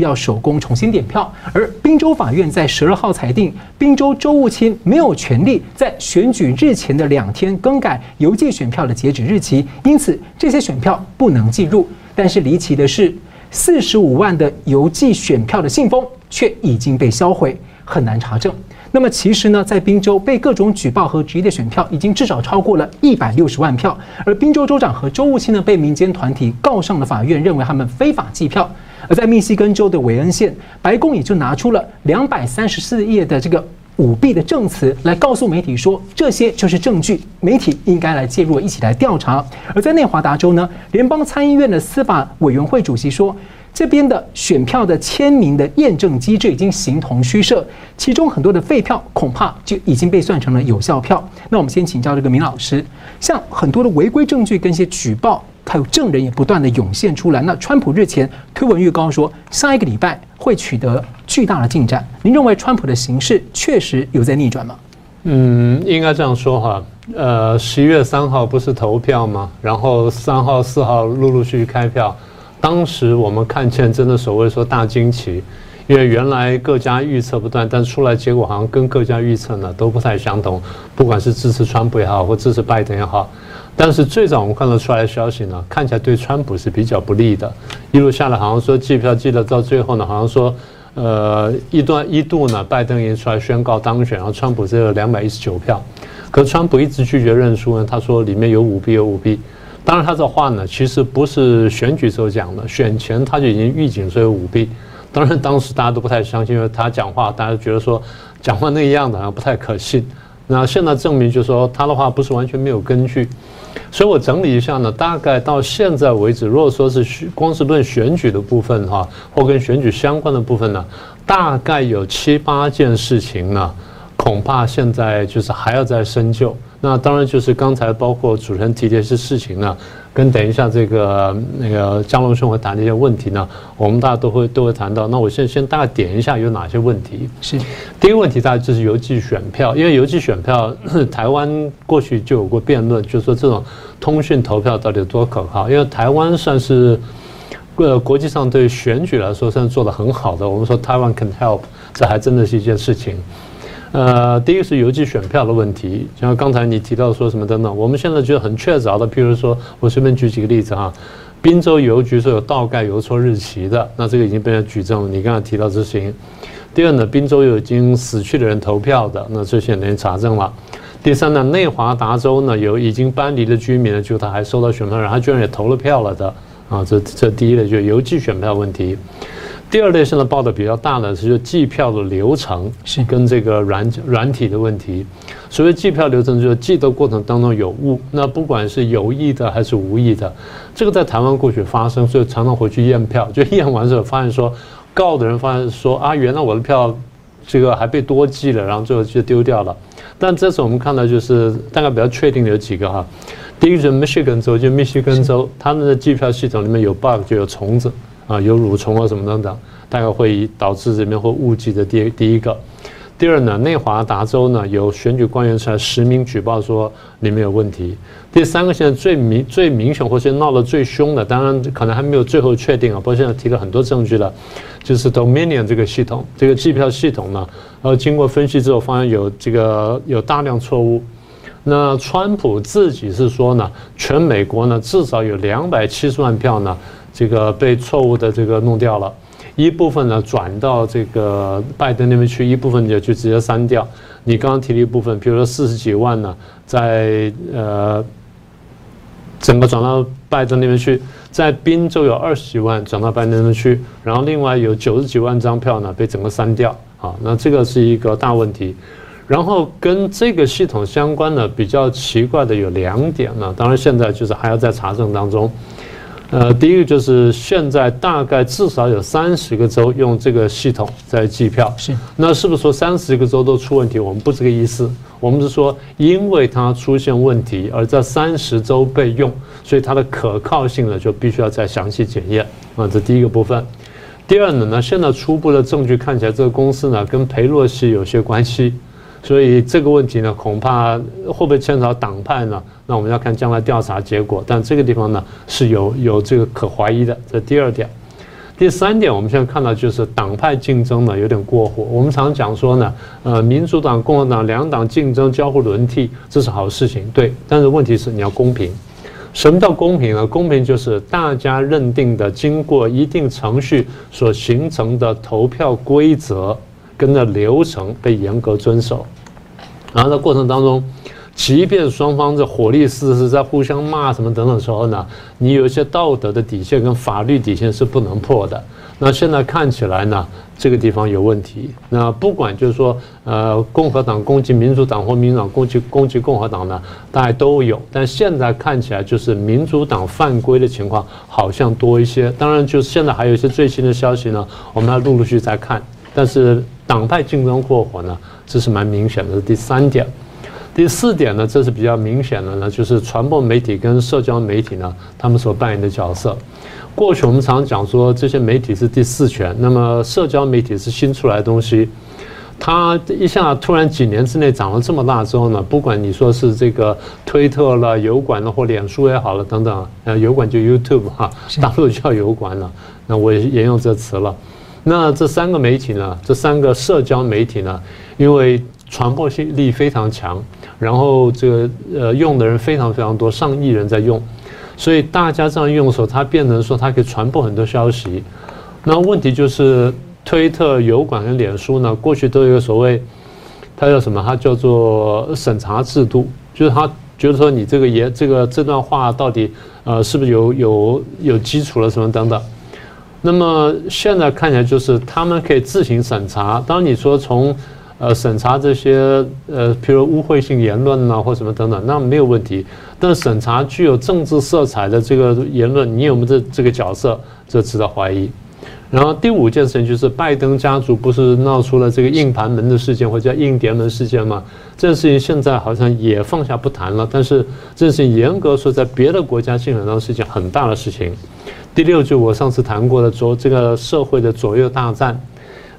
要手工重新点票，而宾州法院在十二号裁定，宾州州务卿没有权利在选举日前的两天更改邮寄选票的截止日期，因此这些选票不能计入。但是离奇的是，四十五万的邮寄选票的信封却已经被销毁，很难查证。那么其实呢，在宾州被各种举报和质疑的选票已经至少超过了一百六十万票，而宾州州长和州务卿呢被民间团体告上了法院，认为他们非法计票。而在密西根州的韦恩县，白宫也就拿出了两百三十四页的这个舞弊的证词来告诉媒体说，这些就是证据，媒体应该来介入，一起来调查。而在内华达州呢，联邦参议院的司法委员会主席说，这边的选票的签名的验证机制已经形同虚设，其中很多的废票恐怕就已经被算成了有效票。那我们先请教这个明老师，像很多的违规证据跟一些举报。还有证人也不断的涌现出来。那川普日前推文预告说，下一个礼拜会取得巨大的进展。您认为川普的形势确实有在逆转吗？嗯，应该这样说哈。呃，十一月三号不是投票吗？然后三号、四号陆陆续续开票。当时我们看见真的所谓说大惊奇，因为原来各家预测不断，但出来结果好像跟各家预测呢都不太相同。不管是支持川普也好，或支持拜登也好。但是最早我们看得出来的消息呢，看起来对川普是比较不利的。一路下来，好像说计票计得到最后呢，好像说，呃，一段一度呢，拜登已经出来宣告当选，然后川普只有两百一十九票。可川普一直拒绝认输呢，他说里面有舞弊，有舞弊。当然他这话呢，其实不是选举时候讲的，选前他就已经预警说有舞弊。当然当时大家都不太相信，因为他讲话，大家觉得说讲话那个样子好像不太可信。那现在证明就是说他的话不是完全没有根据。所以我整理一下呢，大概到现在为止，如果说是光是论选举的部分哈，或跟选举相关的部分呢，大概有七八件事情呢，恐怕现在就是还要再深究。那当然就是刚才包括主持人提的一些事情呢。跟等一下这个那个江龙兄会谈的一些问题呢，我们大家都会都会谈到。那我先先大概点一下有哪些问题。是，第一个问题大概就是邮寄选票，因为邮寄选票，台湾过去就有过辩论，就是说这种通讯投票到底有多可靠？因为台湾算是呃国际上对选举来说算是做得很好的。我们说台湾 can help，这还真的是一件事情。呃，第一个是邮寄选票的问题，像刚才你提到说什么等等，我们现在觉得很确凿的，譬如说我随便举几个例子哈，宾州邮局是有倒盖邮戳日期的，那这个已经被人举证了。你刚才提到这事情。第二呢，宾州有已经死去的人投票的，那这些人查证了。第三呢，内华达州呢有已经搬离的居民呢，就他还收到选票，然后他居然也投了票了的啊，这这第一类就是邮寄选票问题。第二类现在报的比较大的是就计票的流程是跟这个软软体的问题。所谓计票流程就是计的过程当中有误，那不管是有意的还是无意的，这个在台湾过去发生，所以常常回去验票，就验完之后发现说告的人发现说啊，原来我的票这个还被多计了，然后最后就丢掉了。但这次我们看到就是大概比较确定的有几个哈，第一个是密西根州，就密西根州他们的计票系统里面有 bug，就有虫子。啊，有蠕虫啊什么等等，大概会导致这边会误记的第第一个。第二呢，内华达州呢有选举官员出来实名举报说里面有问题。第三个现在最明最明显或者闹得最凶的，当然可能还没有最后确定啊，不过现在提了很多证据了，就是 Dominion 这个系统，这个计票系统呢，然后经过分析之后发现有这个有大量错误。那川普自己是说呢，全美国呢至少有两百七十万票呢。这个被错误的这个弄掉了，一部分呢转到这个拜登那边去，一部分也就直接删掉。你刚刚提了一部分，比如说四十几万呢，在呃整个转到拜登那边去，在宾州有二十几万转到拜登那边去，然后另外有九十几万张票呢被整个删掉啊，那这个是一个大问题。然后跟这个系统相关的比较奇怪的有两点呢，当然现在就是还要在查证当中。呃，第一个就是现在大概至少有三十个州用这个系统在计票，是。那是不是说三十个州都出问题？我们不是这个意思，我们是说因为它出现问题，而在三十州被用，所以它的可靠性呢就必须要再详细检验啊。这第一个部分。第二呢，呢现在初步的证据看起来，这个公司呢跟裴洛西有些关系。所以这个问题呢，恐怕会不会牵扯到党派呢？那我们要看将来调查结果。但这个地方呢是有有这个可怀疑的，这第二点。第三点，我们现在看到就是党派竞争呢有点过火。我们常讲说呢，呃，民主党、共和党两党竞争、交互轮替，这是好事情，对。但是问题是你要公平。什么叫公平呢？公平就是大家认定的经过一定程序所形成的投票规则跟着流程被严格遵守，然后在过程当中。即便双方的火力四射，在互相骂什么等等时候呢，你有一些道德的底线跟法律底线是不能破的。那现在看起来呢，这个地方有问题。那不管就是说，呃，共和党攻击民主党或民主党攻击攻击共和党呢，大家都有。但现在看起来就是民主党犯规的情况好像多一些。当然，就是现在还有一些最新的消息呢，我们要陆陆续续再看。但是党派竞争过火呢，这是蛮明显的。第三点。第四点呢，这是比较明显的呢，就是传播媒体跟社交媒体呢，他们所扮演的角色。过去我们常常讲说，这些媒体是第四权，那么社交媒体是新出来的东西。它一下突然几年之内长了这么大之后呢，不管你说是这个推特了、油管了或脸书也好了等等，呃，油管就 YouTube 哈，大陆叫油管了，那我也沿用这词了。那这三个媒体呢，这三个社交媒体呢，因为传播性力非常强。然后这个呃用的人非常非常多，上亿人在用，所以大家这样用的时候，它变成说它可以传播很多消息。那问题就是推特、油管跟脸书呢，过去都有所谓，它叫什么？它叫做审查制度，就是他觉得说你这个言这个这段话到底呃是不是有有有基础了什么等等。那么现在看起来就是他们可以自行审查。当你说从呃，审查这些呃，譬如污秽性言论呐，或什么等等，那没有问题。但审查具有政治色彩的这个言论，你有没有这这个角色，这值得怀疑。然后第五件事情就是，拜登家族不是闹出了这个硬盘门的事件，或者叫硬碟门事件吗？这件事情现在好像也放下不谈了。但是这件事情严格说，在别的国家基本上是一件很大的事情。第六就我上次谈过的左这个社会的左右大战。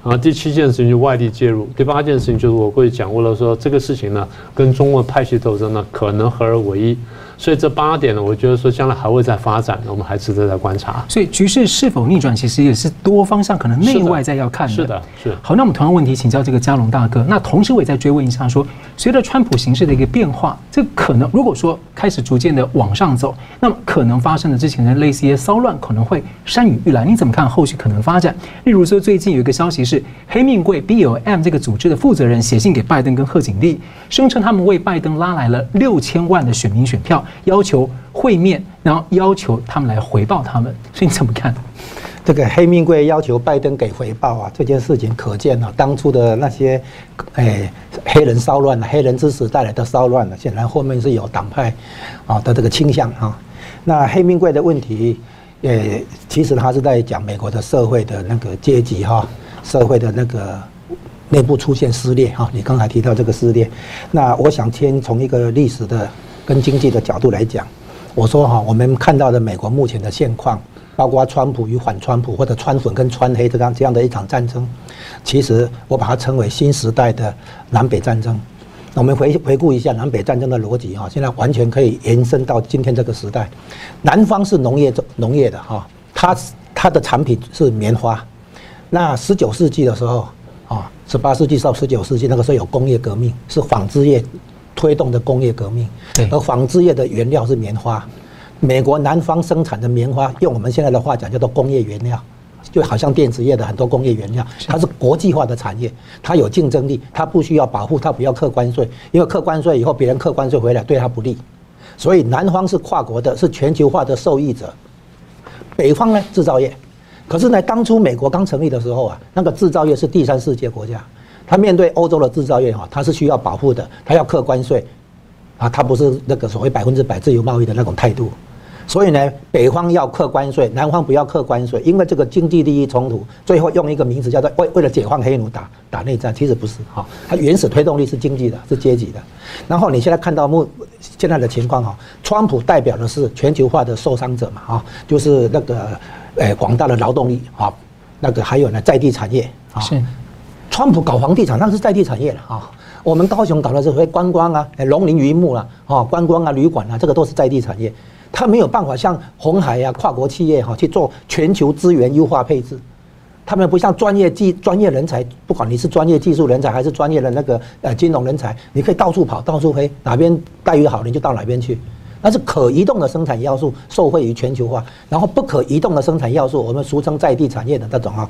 啊，第七件事情就外力介入，第八件事情就是我会讲过了，说这个事情呢，跟中国派系斗争呢，可能合而为一。所以这八点呢，我觉得说将来还会再发展，我们还值得再观察。所以局势是否逆转，其实也是多方向可能内外在要看的。是的，是的。好，那我们同样问题请教这个佳龙大哥。那同时我也在追问一下说，说随着川普形势的一个变化，这可能如果说开始逐渐的往上走，那么可能发生的之前的类似一些骚乱，可能会山雨欲来。你怎么看后续可能发展？例如说最近有一个消息是，黑命贵 BLM 这个组织的负责人写信给拜登跟贺锦丽，声称他们为拜登拉来了六千万的选民选票。要求会面，然后要求他们来回报他们，所以你怎么看？这个黑命贵要求拜登给回报啊，这件事情可见啊，当初的那些，哎，黑人骚乱、黑人之死带来的骚乱呢，显然后面是有党派啊的这个倾向哈。那黑命贵的问题，呃，其实他是在讲美国的社会的那个阶级哈，社会的那个内部出现撕裂哈。你刚才提到这个撕裂，那我想先从一个历史的。跟经济的角度来讲，我说哈，我们看到的美国目前的现况，包括川普与反川普，或者川粉跟川黑这样这样的一场战争，其实我把它称为新时代的南北战争。我们回回顾一下南北战争的逻辑哈，现在完全可以延伸到今天这个时代。南方是农业农业的哈，它它的产品是棉花。那十九世纪的时候啊，十八世纪到十九世纪那个时候有工业革命，是纺织业。推动的工业革命，而纺织业的原料是棉花。美国南方生产的棉花，用我们现在的话讲叫做工业原料，就好像电子业的很多工业原料，它是国际化的产业，它有竞争力，它不需要保护，它不要客关税，因为客关税以后别人客关税回来对它不利，所以南方是跨国的，是全球化的受益者。北方呢，制造业，可是呢，当初美国刚成立的时候啊，那个制造业是第三世界国家。他面对欧洲的制造业哈，他是需要保护的，他要课关税，啊，他不是那个所谓百分之百自由贸易的那种态度，所以呢，北方要课关税，南方不要课关税，因为这个经济利益冲突，最后用一个名词叫做为为了解放黑奴打打内战，其实不是哈，它原始推动力是经济的，是阶级的，然后你现在看到目现在的情况哈，川普代表的是全球化的受伤者嘛哈，就是那个诶广大的劳动力啊，那个还有呢在地产业啊。川普搞房地产，那是在地产业了啊。我们高雄搞的是所谓观光啊，龙林渔牧啊，啊，观光啊，旅馆啊，这个都是在地产业。他没有办法像红海呀、跨国企业哈去做全球资源优化配置。他们不像专业技专业人才，不管你是专业技术人才还是专业的那个呃金融人才，你可以到处跑，到处飞，哪边待遇好你就到哪边去。那是可移动的生产要素受惠于全球化，然后不可移动的生产要素，我们俗称在地产业的那种啊，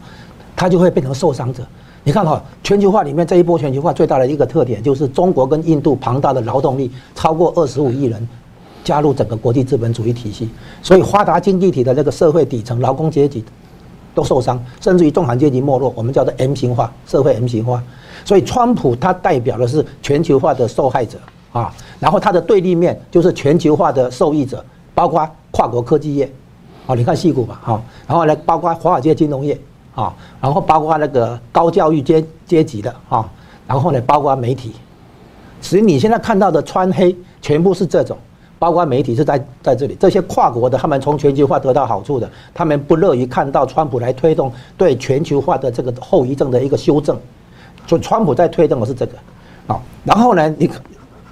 它就会变成受伤者。你看哈，全球化里面这一波全球化最大的一个特点就是中国跟印度庞大的劳动力超过二十五亿人加入整个国际资本主义体系，所以发达经济体的那个社会底层劳工阶级。都受伤，甚至于中产阶级没落，我们叫做 M 型化社会 M 型化。所以，川普他代表的是全球化的受害者啊，然后他的对立面就是全球化的受益者，包括跨国科技业，啊，你看矽谷吧，哈，然后呢，包括华尔街金融业啊，然后包括那个高教育阶阶级的啊，然后呢，包括媒体，所以你现在看到的川黑全部是这种。包括媒体是在在这里，这些跨国的，他们从全球化得到好处的，他们不乐于看到川普来推动对全球化的这个后遗症的一个修正，所以川普在推动的是这个，啊，然后呢，你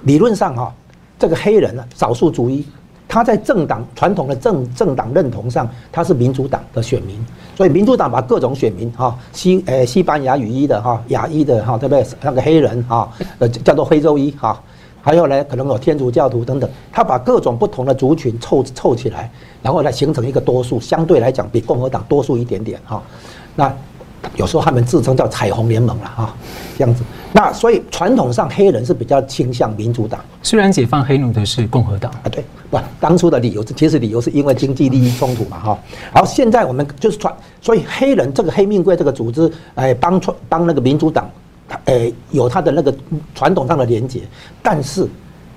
理论上哈，这个黑人呢，少数族裔，他在政党传统的政政党认同上，他是民主党的选民，所以民主党把各种选民哈，西呃西班牙语裔的哈，亚裔的哈，对不对？那个黑人哈，呃叫做非洲裔哈。还有呢，可能有天主教徒等等，他把各种不同的族群凑凑起来，然后来形成一个多数，相对来讲比共和党多数一点点哈。那有时候他们自称叫彩虹联盟了哈，这样子。那所以传统上黑人是比较倾向民主党，虽然解放黑奴的是共和党啊，对，不，当初的理由其实理由是因为经济利益冲突嘛哈。然后现在我们就是传，所以黑人这个黑命贵这个组织，哎，帮传帮那个民主党。哎，有他的那个传统上的连结，但是，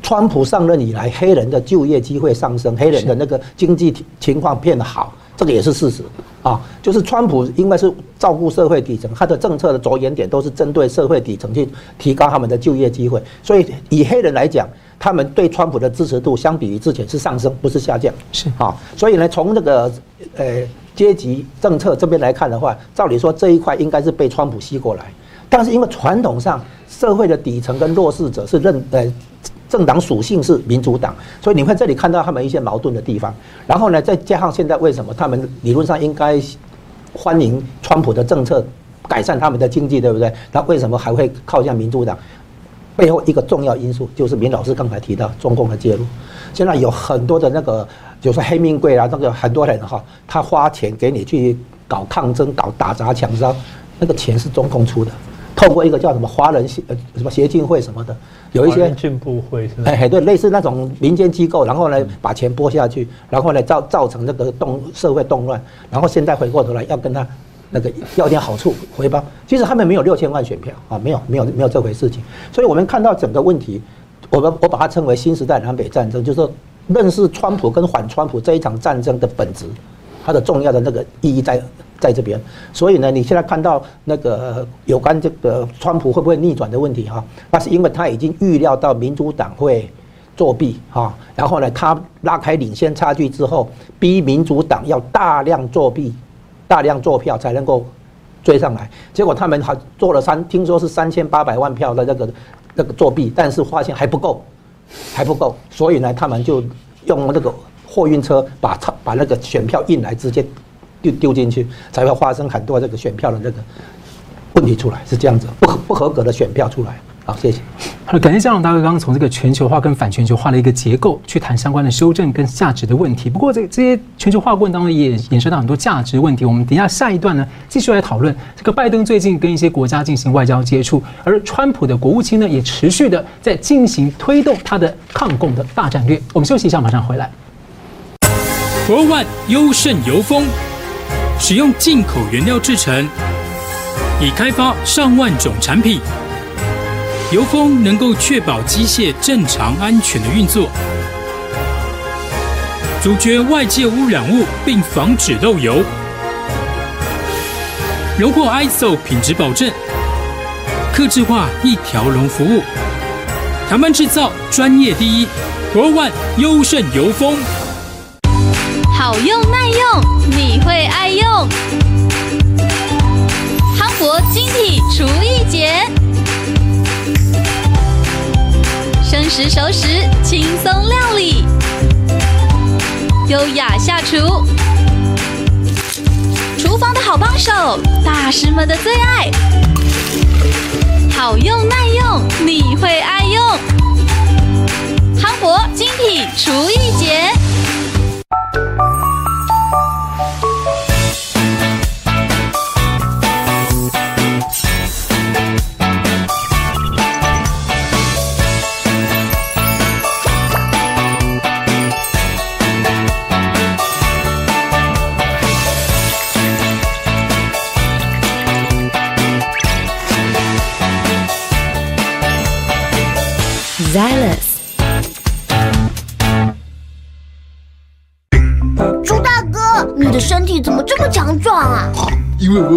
川普上任以来，黑人的就业机会上升，黑人的那个经济情况变好，这个也是事实啊。就是川普应该是照顾社会底层，他的政策的着眼点都是针对社会底层去提高他们的就业机会，所以以黑人来讲，他们对川普的支持度相比于之前是上升，不是下降。是啊，所以呢，从这个呃阶级政策这边来看的话，照理说这一块应该是被川普吸过来。但是因为传统上社会的底层跟弱势者是认呃政党属性是民主党，所以你会这里看到他们一些矛盾的地方。然后呢，再加上现在为什么他们理论上应该欢迎川普的政策改善他们的经济，对不对？那为什么还会靠向民主党？背后一个重要因素就是明老师刚才提到中共的介入。现在有很多的那个就是黑命贵啊，那个很多人哈，他花钱给你去搞抗争、搞打砸抢烧，那个钱是中共出的。透过一个叫什么华人协呃什么协进会什么的，有一些进步会是吧？哎，对，类似那种民间机构，然后呢把钱拨下去，然后呢造造成这个动社会动乱，然后现在回过头来要跟他那个要点好处回报，其实他们没有六千万选票啊，没有没有没有这回事情，所以我们看到整个问题，我们我把它称为新时代南北战争，就是说认识川普跟反川普这一场战争的本质，它的重要的那个意义在。在这边，所以呢，你现在看到那个有关这个川普会不会逆转的问题哈，那是因为他已经预料到民主党会作弊哈，然后呢，他拉开领先差距之后，逼民主党要大量作弊、大量做票才能够追上来。结果他们还做了三，听说是三千八百万票的那个那个作弊，但是发现还不够，还不够，所以呢，他们就用那个货运车把把那个选票运来，直接。就丢进去，才会发生很多这个选票的这个问题出来，是这样子，不合不合格的选票出来。好，谢谢。好，感谢嘉龙大哥刚刚从这个全球化跟反全球化的一个结构去谈相关的修正跟价值的问题。不过，这这些全球化过程当中也衍生到很多价值问题。我们等一下下一段呢，继续来讨论这个拜登最近跟一些国家进行外交接触，而川普的国务卿呢也持续的在进行推动他的抗共的大战略。我们休息一下，马上回来。World One 优胜油封。使用进口原料制成，已开发上万种产品。油封能够确保机械正常安全的运作，阻绝外界污染物，并防止漏油。荣获 ISO 品质保证，客制化一条龙服务。台湾制造专业第一，World One 优胜油封。好用耐用，你会爱用。夯博晶体厨艺节，生食熟食轻松料理。优雅下厨，厨房的好帮手，大师们的最爱，好用耐用，你会爱用。夯博精品厨艺节。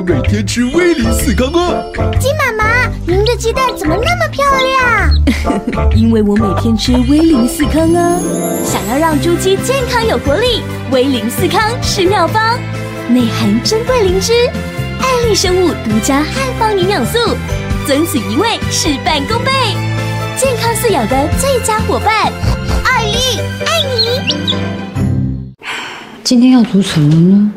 每天吃威灵四康哦。鸡妈妈，您的鸡蛋怎么那么漂亮？因为我每天吃威灵四康啊。想要让猪鸡健康有活力，威灵四康是妙方，内含珍贵灵芝，爱丽生物独家汉方营养素，遵此一味事半功倍，健康饲养的最佳伙伴。爱丽爱你。今天要煮什么呢？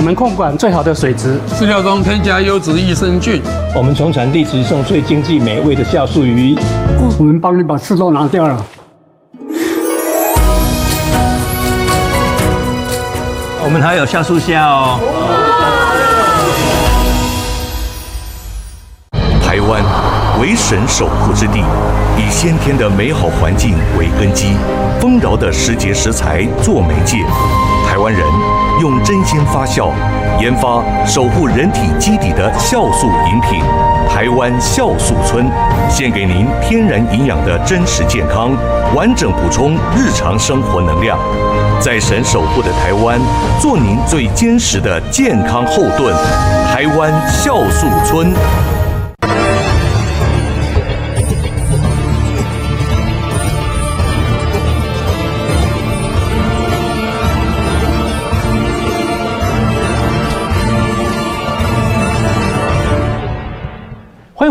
我们控管最好的水质，饲料中添加优质益生菌。我们从产地直送最经济美味的酵素鱼。我们帮你把刺都拿掉了。我们还有酵素虾哦。台湾为神守护之地，以先天的美好环境为根基，丰饶的时节食材做媒介。台湾人用真鲜发酵研发守护人体基底的酵素饮品——台湾酵素村，献给您天然营养的真实健康，完整补充日常生活能量。在神守护的台湾，做您最坚实的健康后盾。台湾酵素村。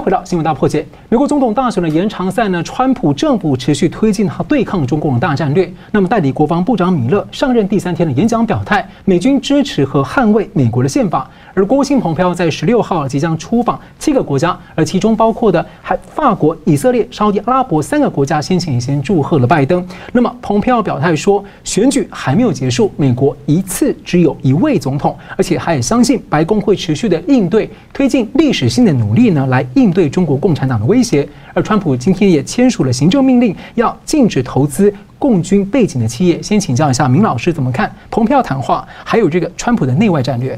回到新闻大破解。美国总统大选的延长赛呢，川普政府持续推进他对抗中共的大战略。那么，代理国防部长米勒上任第三天的演讲表态，美军支持和捍卫美国的宪法。而国务卿蓬佩奥在十六号即将出访七个国家，而其中包括的还法国、以色列、沙特阿拉伯三个国家，先前也先祝贺了拜登。那么，蓬佩奥表态说，选举还没有结束，美国一次只有一位总统，而且他也相信白宫会持续的应对，推进历史性的努力呢，来应对中国共产党的威胁。而川普今天也签署了行政命令，要禁止投资共军背景的企业。先请教一下明老师怎么看蓬佩奥谈话，还有这个川普的内外战略？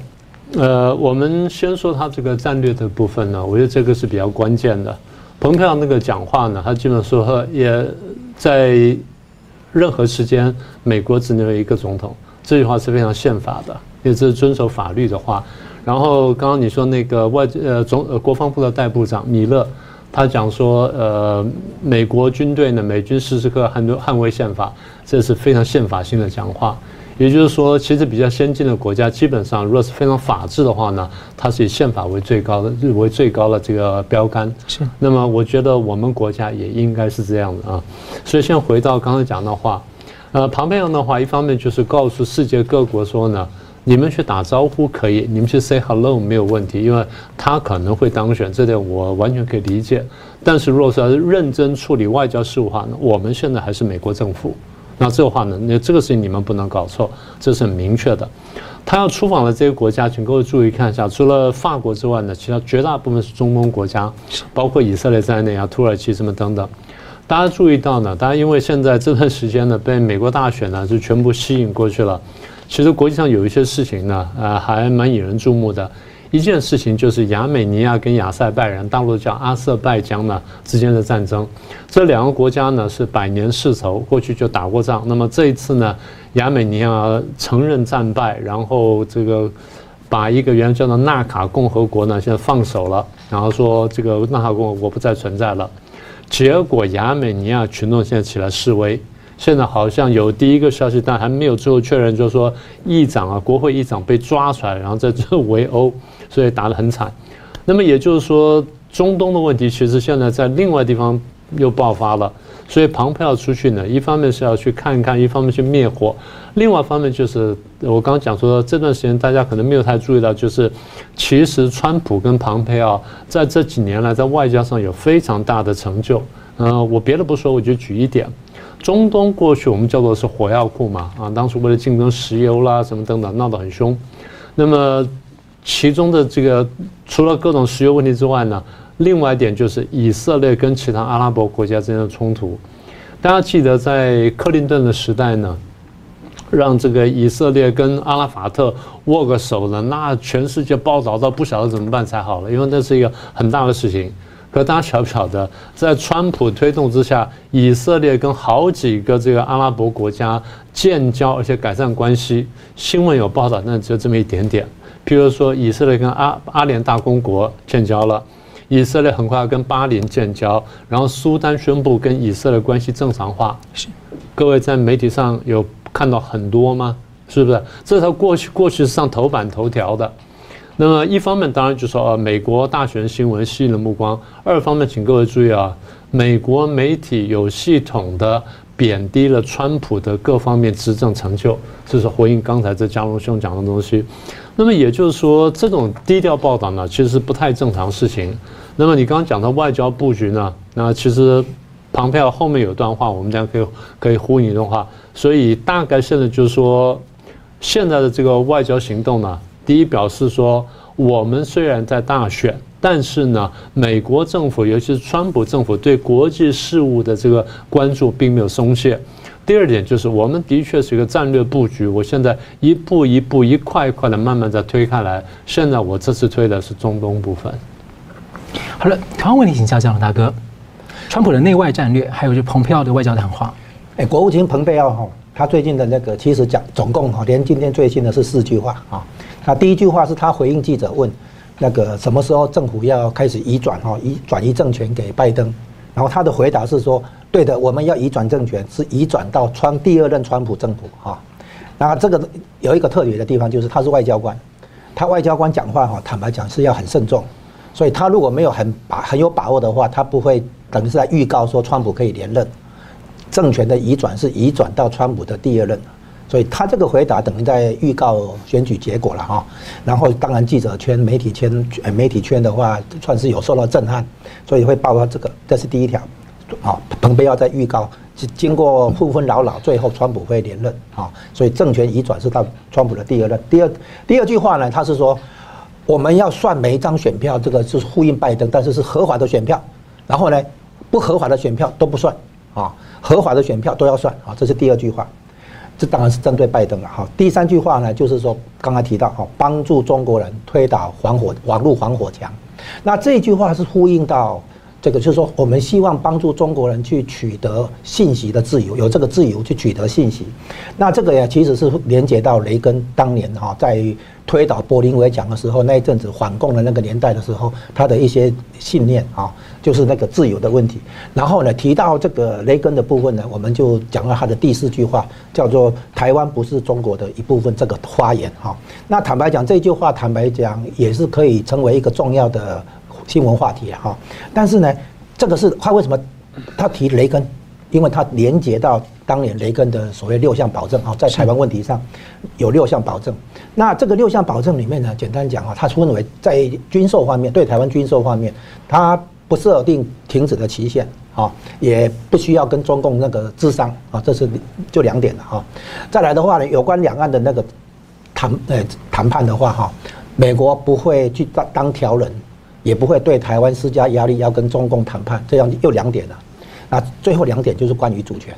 呃，我们先说他这个战略的部分呢，我觉得这个是比较关键的。蓬佩奥那个讲话呢，他基本说也在任何时间，美国只能有一个总统，这句话是非常宪法的，也是遵守法律的话。然后刚刚你说那个外呃总呃国防部的代部长米勒，他讲说呃美国军队呢，美军时时刻捍捍卫宪法，这是非常宪法性的讲话。也就是说，其实比较先进的国家，基本上如果是非常法治的话呢，它是以宪法为最高的、为最高的这个标杆。是。那么，我觉得我们国家也应该是这样的啊。所以，现在回到刚才讲的话，呃，庞佩奥的话，一方面就是告诉世界各国说呢，你们去打招呼可以，你们去 say hello 没有问题，因为他可能会当选，这点我完全可以理解。但是，如果说认真处理外交事务的话呢，我们现在还是美国政府。那这个话呢？那这个事情你们不能搞错，这是很明确的。他要出访的这些国家，请各位注意看一下，除了法国之外呢，其他绝大部分是中东国家，包括以色列在内啊，土耳其什么等等。大家注意到呢？大家因为现在这段时间呢，被美国大选呢就全部吸引过去了。其实国际上有一些事情呢，呃，还蛮引人注目的。一件事情就是亚美尼亚跟亚塞拜然，大陆叫阿塞拜疆呢之间的战争。这两个国家呢是百年世仇，过去就打过仗。那么这一次呢，亚美尼亚承认战败，然后这个把一个原来叫做纳卡共和国呢现在放手了，然后说这个纳卡共和国不再存在了。结果亚美尼亚群众现在起来示威。现在好像有第一个消息，但还没有最后确认，就是说议长啊，国会议长被抓出来，然后在这围殴，所以打得很惨。那么也就是说，中东的问题其实现在在另外地方又爆发了。所以庞佩奥出去呢，一方面是要去看一看，一方面去灭火，另外一方面就是我刚刚讲说，这段时间大家可能没有太注意到，就是其实川普跟庞佩奥在这几年来在外交上有非常大的成就。嗯，我别的不说，我就举一点，中东过去我们叫做是火药库嘛，啊，当初为了竞争石油啦什么等等闹得很凶，那么其中的这个除了各种石油问题之外呢，另外一点就是以色列跟其他阿拉伯国家之间的冲突，大家记得在克林顿的时代呢，让这个以色列跟阿拉法特握个手呢，那全世界报道到不晓得怎么办才好了，因为那是一个很大的事情。可大家晓不晓得，在川普推动之下，以色列跟好几个这个阿拉伯国家建交，而且改善关系，新闻有报道，那只有这么一点点。譬如说，以色列跟阿阿联大公国建交了。以色列很快要跟巴林建交，然后苏丹宣布跟以色列关系正常化。是，各位在媒体上有看到很多吗？是不是？这是他过去过去是上头版头条的。那么一方面当然就说，呃，美国大选新闻吸引了目光；二方面，请各位注意啊，美国媒体有系统的贬低了川普的各方面执政成就，这是回应刚才这佳龙兄讲的东西。那么也就是说，这种低调报道呢，其实不太正常事情。那么你刚刚讲到外交布局呢？那其实庞佩奥后面有段话，我们这样可以可以呼应一段话。所以大概现在就是说，现在的这个外交行动呢，第一表示说，我们虽然在大选，但是呢，美国政府尤其是川普政府对国际事务的这个关注并没有松懈。第二点就是，我们的确是一个战略布局，我现在一步一步、一块一块的慢慢在推开来。现在我这次推的是中东部分。好了，同样问题请教佳龙大哥，川普的内外战略，还有就蓬佩奥的外交谈话。哎，国务卿蓬佩奥哈，他最近的那个其实讲总共哈，连今天最新的是四句话啊。他第一句话是他回应记者问，那个什么时候政府要开始移转哈，移转移政权给拜登，然后他的回答是说，对的，我们要移转政权，是移转到川第二任川普政府哈。那这个有一个特别的地方，就是他是外交官，他外交官讲话哈，坦白讲是要很慎重。所以他如果没有很把很有把握的话，他不会等于是在预告说川普可以连任，政权的移转是移转到川普的第二任，所以他这个回答等于在预告选举结果了哈。然后当然记者圈、媒体圈、媒体圈的话，算是有受到震撼，所以会报道这个，这是第一条。啊，蓬佩奥在预告，经过纷纷扰扰，最后川普会连任啊，所以政权移转是到川普的第二任。第二第二句话呢，他是说。我们要算每一张选票，这个是呼应拜登，但是是合法的选票。然后呢，不合法的选票都不算啊，合法的选票都要算啊。这是第二句话，这当然是针对拜登了哈。第三句话呢，就是说刚才提到哈，帮助中国人推倒防火网络防火墙。那这句话是呼应到。这个就是说，我们希望帮助中国人去取得信息的自由，有这个自由去取得信息。那这个呀，其实是连接到雷根当年哈在推倒柏林围墙的时候，那一阵子反共的那个年代的时候，他的一些信念啊，就是那个自由的问题。然后呢，提到这个雷根的部分呢，我们就讲到他的第四句话，叫做“台湾不是中国的一部分”这个发言哈。那坦白讲，这句话坦白讲也是可以成为一个重要的。新闻话题哈，但是呢，这个是他为什么他提雷根？因为他连接到当年雷根的所谓六项保证啊，在台湾问题上有六项保证。那这个六项保证里面呢，简单讲啊，它分为在军售方面，对台湾军售方面，他不设定停止的期限啊，也不需要跟中共那个智商啊，这是就两点了哈。再来的话呢，有关两岸的那个谈呃谈判的话哈，美国不会去当当条人。也不会对台湾施加压力，要跟中共谈判，这样又两点了。那最后两点就是关于主权，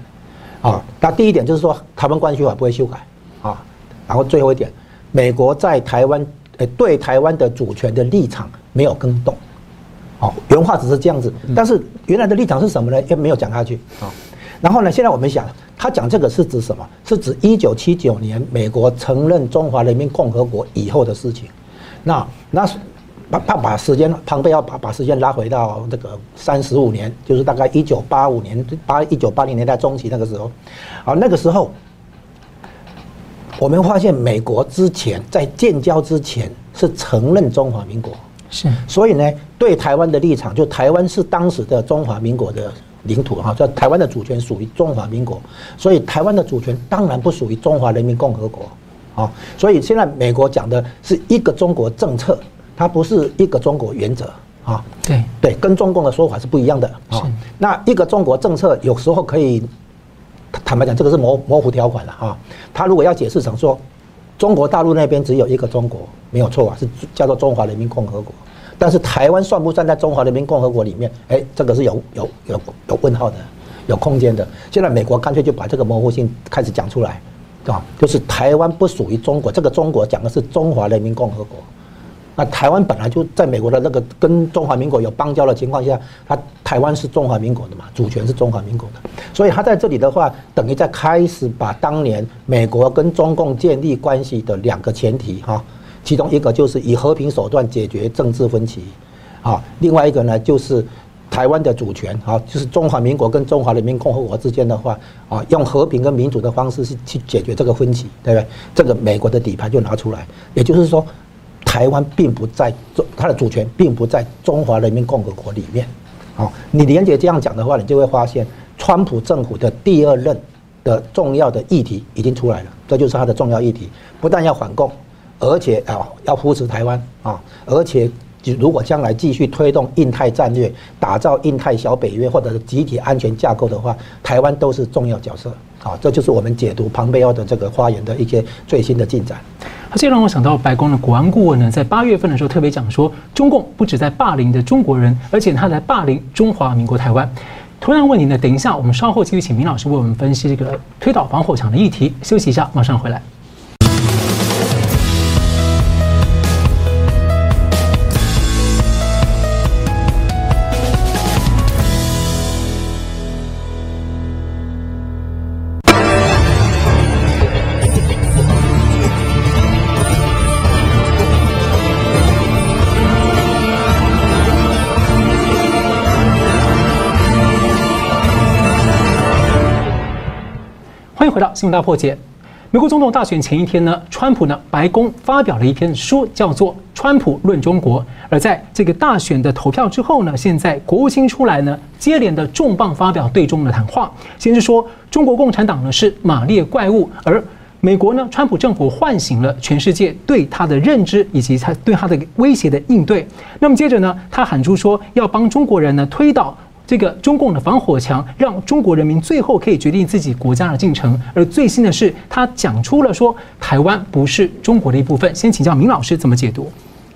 啊，那第一点就是说台湾关系法不会修改，啊，然后最后一点，美国在台湾呃对台湾的主权的立场没有更动，哦，原话只是这样子，但是原来的立场是什么呢？也没有讲下去，啊，然后呢，现在我们想，他讲这个是指什么？是指一九七九年美国承认中华人民共和国以后的事情，那那。他他把时间，庞贝要把把时间拉回到这个三十五年，就是大概一九八五年八一九八零年代中期那个时候，啊，那个时候，我们发现美国之前在建交之前是承认中华民国，是，所以呢，对台湾的立场，就台湾是当时的中华民国的领土哈，在台湾的主权属于中华民国，所以台湾的主权当然不属于中华人民共和国啊。所以现在美国讲的是一个中国政策，它不是一个中国原则啊。对对，跟中共的说法是不一样的啊。那一个中国政策有时候可以。坦白讲，这个是模模糊条款了哈。他如果要解释成说，中国大陆那边只有一个中国，没有错啊，是叫做中华人民共和国。但是台湾算不算在中华人民共和国里面？哎，这个是有有有有问号的，有空间的。现在美国干脆就把这个模糊性开始讲出来，啊，就是台湾不属于中国，这个中国讲的是中华人民共和国。那台湾本来就在美国的那个跟中华民国有邦交的情况下，它台湾是中华民国的嘛，主权是中华民国的，所以他在这里的话，等于在开始把当年美国跟中共建立关系的两个前提哈，其中一个就是以和平手段解决政治分歧，啊，另外一个呢就是台湾的主权啊，就是中华民国跟中华人民共和国之间的话啊，用和平跟民主的方式是去解决这个分歧，对不对？这个美国的底牌就拿出来，也就是说。台湾并不在中，它的主权并不在中华人民共和国里面。好，你连结这样讲的话，你就会发现，川普政府的第二任的重要的议题已经出来了，这就是他的重要议题，不但要反共，而且啊要扶持台湾啊，而且如果将来继续推动印太战略，打造印太小北约或者是集体安全架构的话，台湾都是重要角色。好，这就是我们解读庞贝奥的这个发言的一些最新的进展。这让我想到，白宫的国安顾问呢，在八月份的时候特别讲说，中共不止在霸凌的中国人，而且他在霸凌中华民国台湾。同样问题呢，等一下我们稍后继续请明老师为我们分析这个推倒防火墙的议题。休息一下，马上回来。新闻大破解。美国总统大选前一天呢，川普呢，白宫发表了一篇书，叫做《川普论中国》。而在这个大选的投票之后呢，现在国务卿出来呢，接连的重磅发表对中的谈话。先是说中国共产党呢是马列怪物，而美国呢，川普政府唤醒了全世界对他的认知以及他对他的威胁的应对。那么接着呢，他喊出说要帮中国人呢推倒。这个中共的防火墙，让中国人民最后可以决定自己国家的进程。而最新的是，他讲出了说，台湾不是中国的一部分。先请教明老师怎么解读？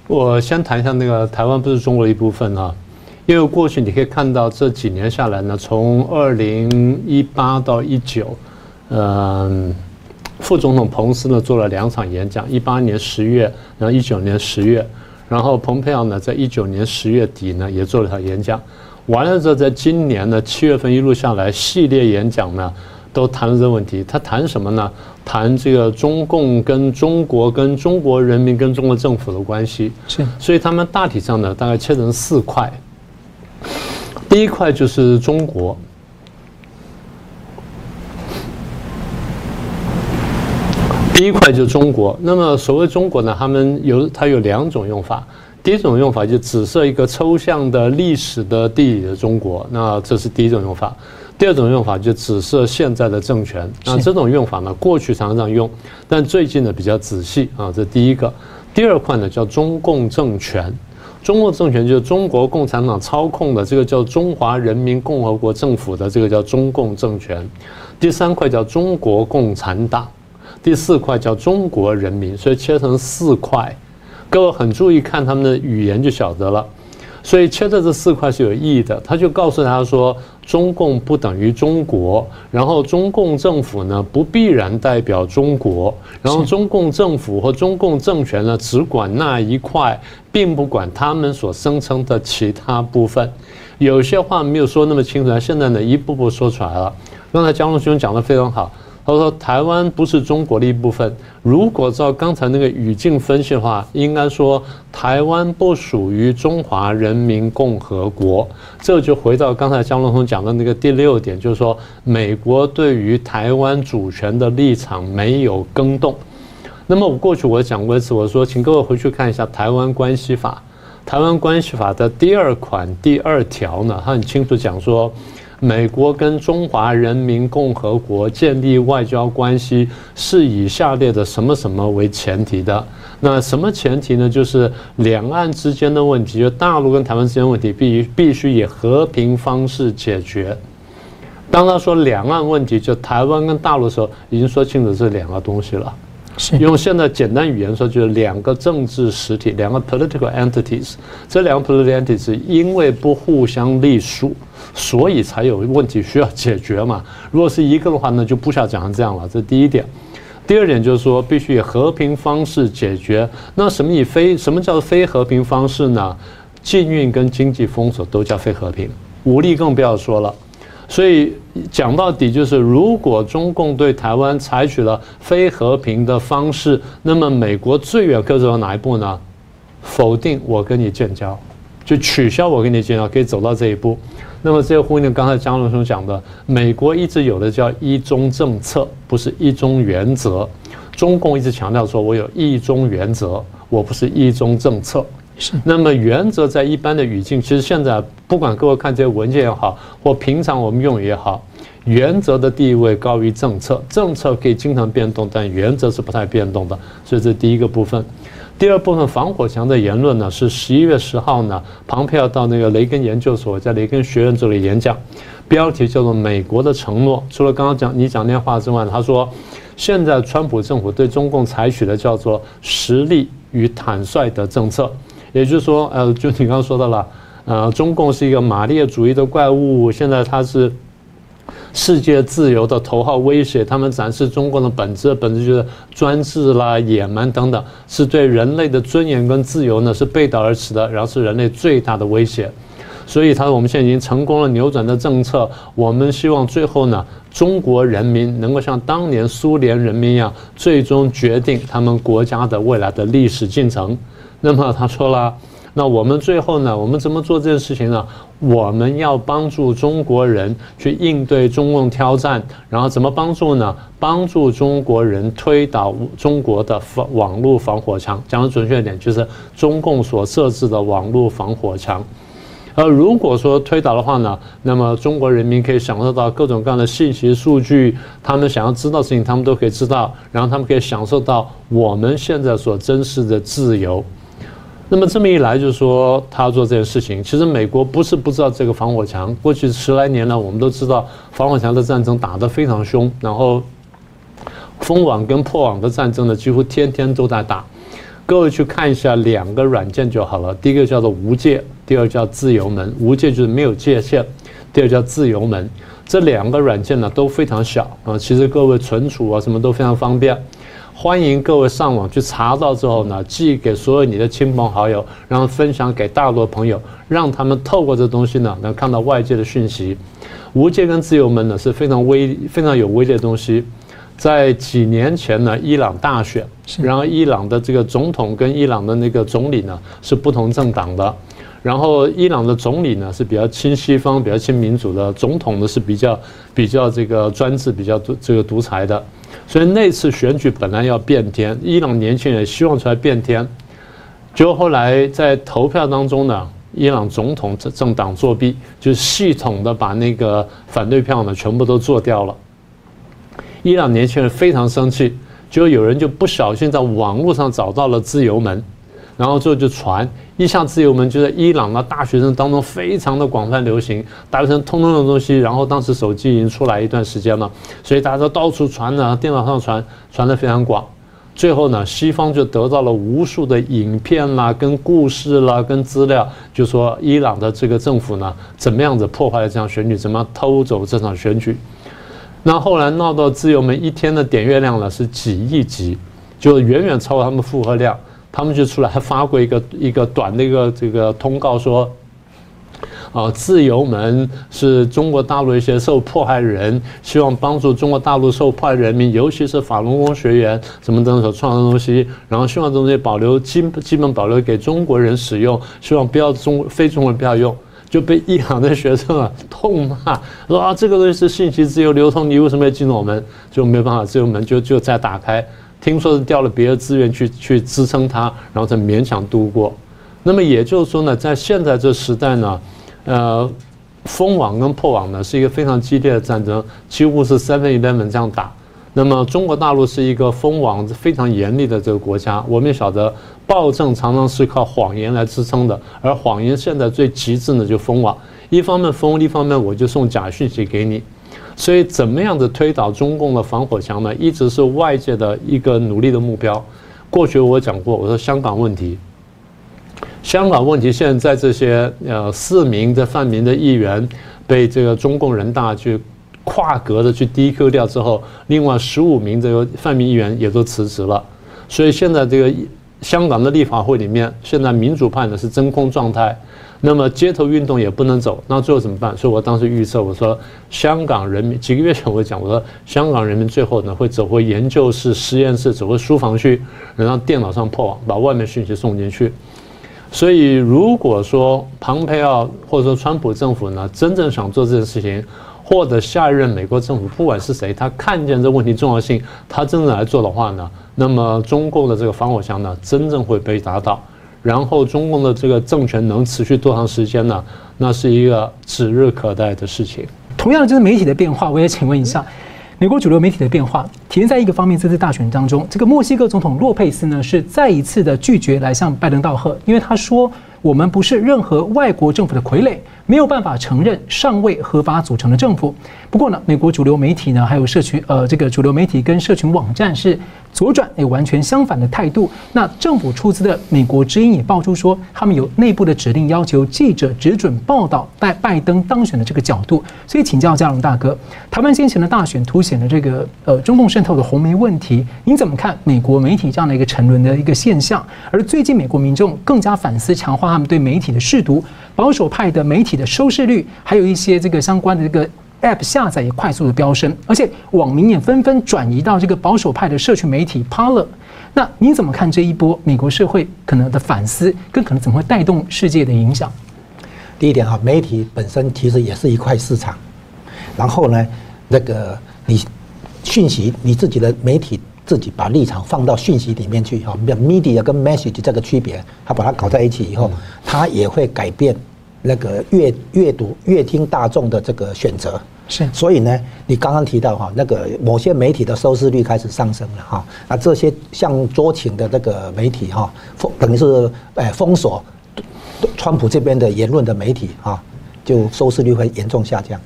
我先谈一下那个台湾不是中国的一部分啊，因为过去你可以看到这几年下来呢，从二零一八到一九，嗯，副总统彭斯呢做了两场演讲，一八年十月，然后一九年十月，然后蓬佩奥呢在一九年十月底呢也做了场演讲。完了之后，在今年呢，七月份一路下来，系列演讲呢，都谈了这个问题。他谈什么呢？谈这个中共跟中国、跟中国人民、跟中国政府的关系。是。所以他们大体上呢，大概切成四块。第一块就是中国。第一块就是中国。那么所谓中国呢，他们有它有两种用法。第一种用法就指涉一个抽象的历史的地理的中国，那这是第一种用法。第二种用法就指涉现在的政权，那这种用法呢，过去常常用，但最近呢比较仔细啊。这第一个，第二块呢叫中共政权，中共政权就是中国共产党操控的这个叫中华人民共和国政府的这个叫中共政权。第三块叫中国共产党，第四块叫中国人民，所以切成四块。各位很注意看他们的语言就晓得了，所以切的这四块是有意义的。他就告诉大家说，中共不等于中国，然后中共政府呢不必然代表中国，然后中共政府和中共政权呢只管那一块，并不管他们所声称的其他部分。有些话没有说那么清楚，现在呢一步步说出来了。刚才江龙兄讲的非常好。他说：“台湾不是中国的一部分。如果照刚才那个语境分析的话，应该说台湾不属于中华人民共和国。这就回到刚才江龙松讲的那个第六点，就是说美国对于台湾主权的立场没有更动。那么我过去我讲过一次，我说请各位回去看一下《台湾关系法》。台湾关系法的第二款第二条呢，它很清楚讲说，美国跟中华人民共和国建立外交关系是以下列的什么什么为前提的。那什么前提呢？就是两岸之间的问题，就大陆跟台湾之间问题，必须必须以和平方式解决。当他说两岸问题，就台湾跟大陆的时候，已经说清楚这两个东西了。用现在简单语言说，就是两个政治实体，两个 political entities。这两个 political entities 因为不互相隶属，所以才有问题需要解决嘛。如果是一个的话呢，就不需要讲成这样了。这是第一点。第二点就是说，必须以和平方式解决。那什么以非什么叫非和平方式呢？禁运跟经济封锁都叫非和平，武力更不要说了。所以讲到底就是，如果中共对台湾采取了非和平的方式，那么美国最远可以走到哪一步呢？否定我跟你建交，就取消我跟你建交，可以走到这一步。那么，这个呼应刚才江龙兄讲的，美国一直有的叫一中政策，不是一中原则。中共一直强调说，我有一中原则，我不是一中政策。是。那么，原则在一般的语境，其实现在不管各位看这些文件也好，或平常我们用也好，原则的地位高于政策。政策可以经常变动，但原则是不太变动的。所以，这第一个部分。第二部分防火墙的言论呢，是十一月十号呢，庞佩奥到那个雷根研究所，在雷根学院做了演讲，标题叫做《美国的承诺》。除了刚刚讲你讲那话之外，他说，现在川普政府对中共采取的叫做实力与坦率的政策，也就是说，呃，就你刚刚说的了，呃，中共是一个马列主义的怪物，现在它是。世界自由的头号威胁，他们展示中国的本质，本质就是专制啦、野蛮等等，是对人类的尊严跟自由呢是背道而驰的，然后是人类最大的威胁。所以他说，我们现在已经成功了扭转的政策，我们希望最后呢，中国人民能够像当年苏联人民一样，最终决定他们国家的未来的历史进程。那么他说了。那我们最后呢？我们怎么做这件事情呢？我们要帮助中国人去应对中共挑战，然后怎么帮助呢？帮助中国人推倒中国的防网络防火墙。讲的准确一点，就是中共所设置的网络防火墙。而如果说推倒的话呢，那么中国人民可以享受到各种各样的信息数据，他们想要知道的事情，他们都可以知道，然后他们可以享受到我们现在所珍视的自由。那么这么一来，就是说他做这件事情。其实美国不是不知道这个防火墙，过去十来年呢，我们都知道防火墙的战争打得非常凶，然后封网跟破网的战争呢，几乎天天都在打。各位去看一下两个软件就好了，第一个叫做无界，第二叫自由门。无界就是没有界限，第二叫自由门。这两个软件呢都非常小啊，其实各位存储啊什么都非常方便。欢迎各位上网去查到之后呢，寄给所有你的亲朋好友，然后分享给大陆的朋友，让他们透过这东西呢，能看到外界的讯息。无界跟自由门呢是非常威、非常有威力的东西。在几年前呢，伊朗大选，然后伊朗的这个总统跟伊朗的那个总理呢是不同政党的，然后伊朗的总理呢是比较亲西方、比较亲民主的，总统呢是比较比较这个专制、比较独这个独裁的。所以那次选举本来要变天，伊朗年轻人希望出来变天，结果后来在投票当中呢，伊朗总统政政党作弊，就系统的把那个反对票呢全部都做掉了。伊朗年轻人非常生气，就有人就不小心在网络上找到了自由门。然后最后就传一下自由门，就在伊朗的大学生当中非常的广泛流行，大学生通通的东西。然后当时手机已经出来一段时间了，所以大家都到处传呢，电脑上传，传得非常广。最后呢，西方就得到了无数的影片啦、跟故事啦、跟资料，就说伊朗的这个政府呢，怎么样子破坏了这场选举，怎么样偷走这场选举。那后来闹到自由门一天的点阅量呢是几亿级，就远远超过他们负荷量。他们就出来还发过一个一个短的一个这个通告说，啊，自由门是中国大陆一些受迫害人，希望帮助中国大陆受迫害人民，尤其是法轮功学员什么等等所创造的东西，然后希望这东西保留基基本保留给中国人使用，希望不要中非中国人不要用，就被一行的学生啊痛骂说啊，这个东西是信息自由流通，你为什么要进入我们？就没办法，自由门就就再打开。听说是调了别的资源去去支撑它，然后才勉强度过。那么也就是说呢，在现在这时代呢，呃，封网跟破网呢是一个非常激烈的战争，几乎是 Seven Eleven 这样打。那么中国大陆是一个封网非常严厉的这个国家，我们也晓得暴政常常是靠谎言来支撑的，而谎言现在最极致呢就封网，一方面封，一方面我就送假讯息给你，所以怎么样子推倒中共的防火墙呢？一直是外界的一个努力的目标。过去我讲过，我说香港问题，香港问题现在在这些呃四名的泛民的议员被这个中共人大去。跨格的去 DQ 掉之后，另外十五名这个泛民议员也都辞职了，所以现在这个香港的立法会里面，现在民主派呢是真空状态，那么街头运动也不能走，那最后怎么办？所以我当时预测，我说香港人民几个月前我讲，我说香港人民最后呢会走回研究室、实验室，走回书房去，然后电脑上破网，把外面讯息送进去。所以如果说庞佩奥或者说川普政府呢真正想做这件事情，或者下一任美国政府，不管是谁，他看见这问题重要性，他真正来做的话呢，那么中共的这个防火墙呢，真正会被打倒。然后中共的这个政权能持续多长时间呢？那是一个指日可待的事情。同样的，就是媒体的变化，我也请问一下，美国主流媒体的变化，体现在一个方面，这次大选当中，这个墨西哥总统洛佩斯呢，是再一次的拒绝来向拜登道贺，因为他说，我们不是任何外国政府的傀儡。没有办法承认尚未合法组成的政府。不过呢，美国主流媒体呢，还有社群，呃，这个主流媒体跟社群网站是左转，也完全相反的态度。那政府出资的美国之音也爆出说，他们有内部的指令，要求记者只准报道拜拜登当选的这个角度。所以请教嘉荣大哥，台湾先前的大选凸显了这个呃中共渗透的红媒问题，您怎么看美国媒体这样的一个沉沦的一个现象？而最近美国民众更加反思，强化他们对媒体的试读。保守派的媒体的收视率，还有一些这个相关的这个 App 下载也快速的飙升，而且网民也纷纷转移到这个保守派的社群媒体 Parler。那你怎么看这一波美国社会可能的反思，跟可能怎么会带动世界的影响？第一点哈，媒体本身其实也是一块市场。然后呢，那个你讯息你自己的媒体。自己把立场放到讯息里面去哈，media 跟 message 这个区别，他把它搞在一起以后，它也会改变那个阅阅读、阅听大众的这个选择。是，所以呢，你刚刚提到哈，那个某些媒体的收视率开始上升了哈，那这些像桌请的这个媒体哈，封等于是哎封锁川普这边的言论的媒体哈，就收视率会严重下降。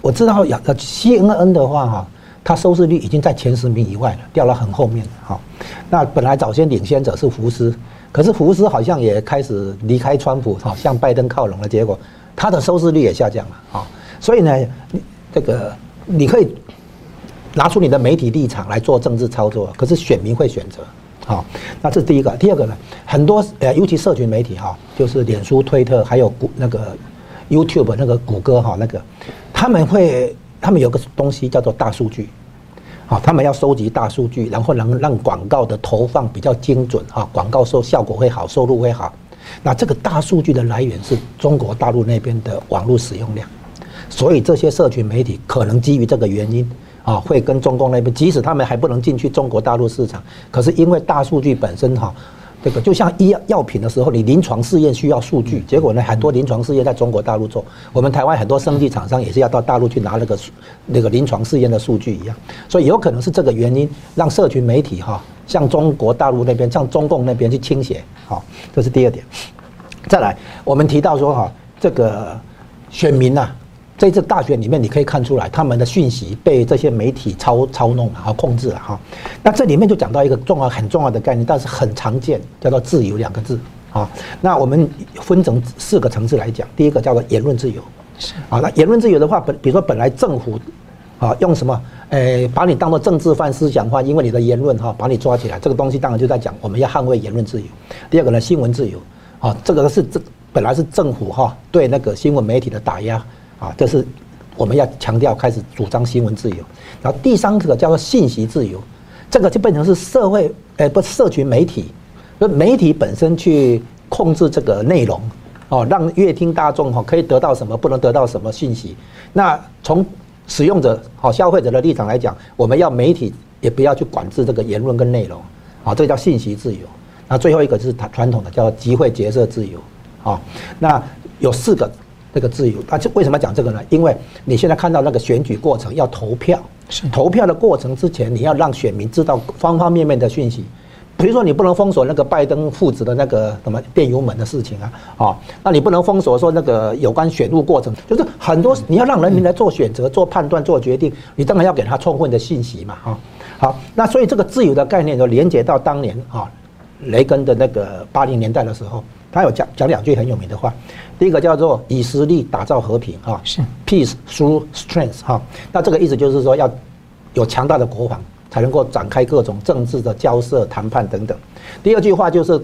我知道要 CNN 的话哈。它收视率已经在前十名以外了，掉到很后面了。哈，那本来早先领先者是福斯，可是福斯好像也开始离开川普，好向拜登靠拢了结果，他的收视率也下降了。啊，所以呢，这个你可以拿出你的媒体立场来做政治操作，可是选民会选择。好，那这是第一个。第二个呢，很多呃，尤其社群媒体哈，就是脸书、推特，还有谷那个 YouTube 那个谷歌哈，那个他们会。他们有个东西叫做大数据，好，他们要收集大数据，然后能让广告的投放比较精准，哈，广告收效果会好，收入会好。那这个大数据的来源是中国大陆那边的网络使用量，所以这些社群媒体可能基于这个原因，啊，会跟中共那边，即使他们还不能进去中国大陆市场，可是因为大数据本身哈。这个就像医药药品的时候，你临床试验需要数据，结果呢，很多临床试验在中国大陆做。我们台湾很多生技厂商也是要到大陆去拿那个那个临床试验的数据一样，所以有可能是这个原因让社群媒体哈向中国大陆那边、向中共那边去倾斜。好，这是第二点。再来，我们提到说哈，这个选民呐。这次大选里面，你可以看出来，他们的讯息被这些媒体操操弄和控制了哈。那这里面就讲到一个重要很重要的概念，但是很常见，叫做“自由”两个字啊。那我们分成四个层次来讲，第一个叫做言论自由，是啊。那言论自由的话，本比如说本来政府啊用什么，诶，把你当做政治犯、思想犯，因为你的言论哈，把你抓起来，这个东西当然就在讲我们要捍卫言论自由。第二个呢，新闻自由啊，这个是这本来是政府哈对那个新闻媒体的打压。啊，这是我们要强调，开始主张新闻自由。然后第三个叫做信息自由，这个就变成是社会，呃，不社群媒体，就媒体本身去控制这个内容，哦，让阅听大众哈可以得到什么，不能得到什么信息。那从使用者、好消费者的立场来讲，我们要媒体也不要去管制这个言论跟内容，啊，这叫信息自由。那最后一个就是传传统的叫集会结社自由，啊，那有四个这个自由，那就为什么讲这个呢？因为你现在看到那个选举过程要投票，是投票的过程之前，你要让选民知道方方面面的讯息。比如说，你不能封锁那个拜登父子的那个什么电油门的事情啊，啊，那你不能封锁说那个有关选务过程，就是很多你要让人民来做选择、做判断、做决定，你当然要给他充分的信息嘛，啊。好，那所以这个自由的概念就连接到当年啊，雷根的那个八零年代的时候，他有讲讲两句很有名的话，第一个叫做以实力打造和平啊，是 peace through strength 哈，那这个意思就是说要有强大的国防。才能够展开各种政治的交涉、谈判等等。第二句话就是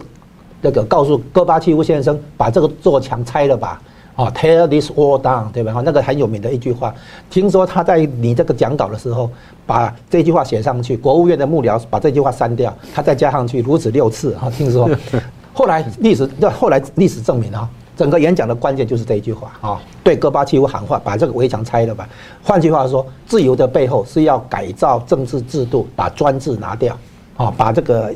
那个告诉戈巴契夫先生，把这个座墙拆了吧，啊，tear this wall down，对吧？哈，那个很有名的一句话。听说他在你这个讲稿的时候，把这句话写上去，国务院的幕僚把这句话删掉，他再加上去，如此六次哈。听说，后来历史，那后来历史证明啊。整个演讲的关键就是这一句话啊，对戈巴契夫喊话，把这个围墙拆了吧。换句话说，自由的背后是要改造政治制度，把专制拿掉啊，把这个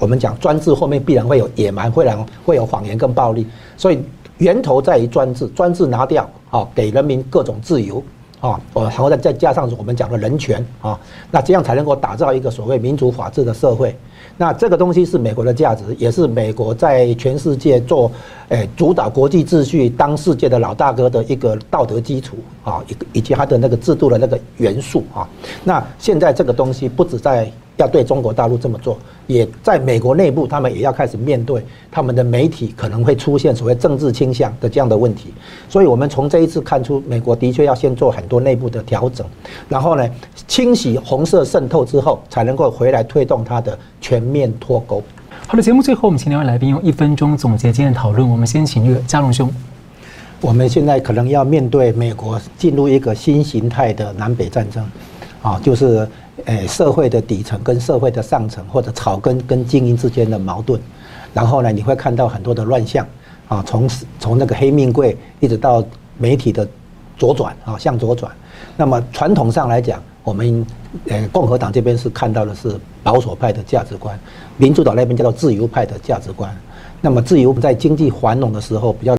我们讲专制后面必然会有野蛮，会然会有谎言跟暴力，所以源头在于专制，专制拿掉啊，给人民各种自由啊，然后再再加上我们讲的人权啊，那这样才能够打造一个所谓民主法治的社会。那这个东西是美国的价值，也是美国在全世界做，诶主导国际秩序、当世界的老大哥的一个道德基础啊，以以及它的那个制度的那个元素啊。那现在这个东西不止在要对中国大陆这么做，也在美国内部，他们也要开始面对他们的媒体可能会出现所谓政治倾向的这样的问题。所以，我们从这一次看出，美国的确要先做很多内部的调整，然后呢，清洗红色渗透之后，才能够回来推动它的全面脱钩。好的，节目最后，我们请两位来宾用一分钟总结今天的讨论。我们先请这个佳龙兄。我们现在可能要面对美国进入一个新形态的南北战争，啊，就是。诶，社会的底层跟社会的上层，或者草根跟精英之间的矛盾，然后呢，你会看到很多的乱象啊，从从那个黑命贵一直到媒体的左转啊，向左转。那么传统上来讲，我们呃共和党这边是看到的是保守派的价值观，民主党那边叫做自由派的价值观。那么自由在经济繁荣的时候比较。